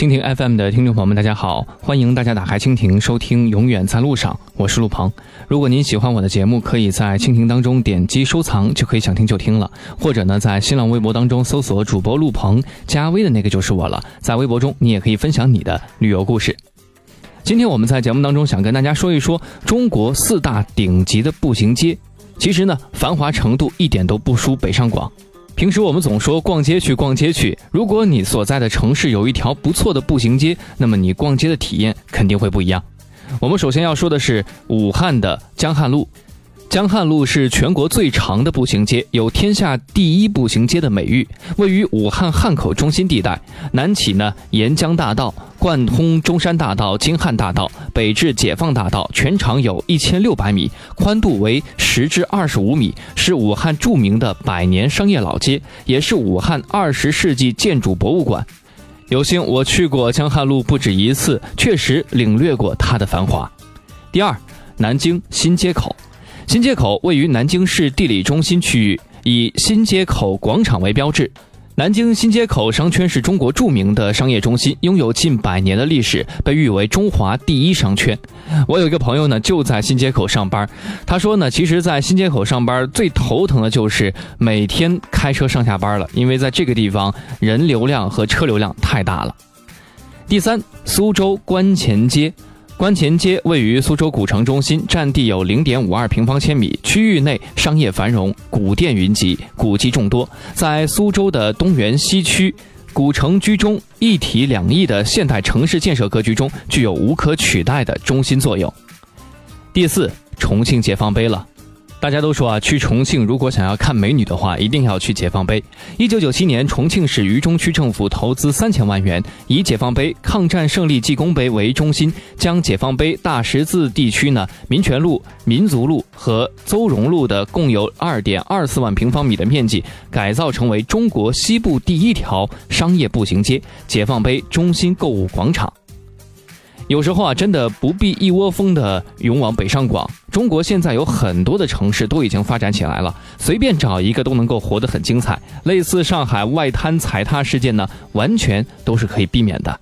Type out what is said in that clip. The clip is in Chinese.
蜻蜓 FM 的听众朋友们，大家好！欢迎大家打开蜻蜓收听《永远在路上》，我是陆鹏。如果您喜欢我的节目，可以在蜻蜓当中点击收藏，就可以想听就听了。或者呢，在新浪微博当中搜索主播陆鹏，加微的那个就是我了。在微博中，你也可以分享你的旅游故事。今天我们在节目当中想跟大家说一说中国四大顶级的步行街，其实呢，繁华程度一点都不输北上广。平时我们总说逛街去逛街去，如果你所在的城市有一条不错的步行街，那么你逛街的体验肯定会不一样。我们首先要说的是武汉的江汉路。江汉路是全国最长的步行街，有“天下第一步行街”的美誉。位于武汉汉口中心地带，南起呢沿江大道，贯通中山大道、京汉大道，北至解放大道，全长有一千六百米，宽度为十至二十五米，是武汉著名的百年商业老街，也是武汉二十世纪建筑博物馆。有幸我去过江汉路不止一次，确实领略过它的繁华。第二，南京新街口。新街口位于南京市地理中心区域，以新街口广场为标志。南京新街口商圈是中国著名的商业中心，拥有近百年的历史，被誉为中华第一商圈。我有一个朋友呢，就在新街口上班。他说呢，其实，在新街口上班最头疼的就是每天开车上下班了，因为在这个地方人流量和车流量太大了。第三，苏州观前街。观前街位于苏州古城中心，占地有零点五二平方千米，区域内商业繁荣，古店云集，古迹众多。在苏州的东园西区，古城居中，一体两翼的现代城市建设格局中，具有无可取代的中心作用。第四，重庆解放碑了。大家都说啊，去重庆如果想要看美女的话，一定要去解放碑。一九九七年，重庆市渝中区政府投资三千万元，以解放碑、抗战胜利纪功碑为中心，将解放碑、大十字地区呢民权路、民族路和邹容路的共有二点二四万平方米的面积，改造成为中国西部第一条商业步行街——解放碑中心购物广场。有时候啊，真的不必一窝蜂的涌往北上广。中国现在有很多的城市都已经发展起来了，随便找一个都能够活得很精彩。类似上海外滩踩踏事件呢，完全都是可以避免的。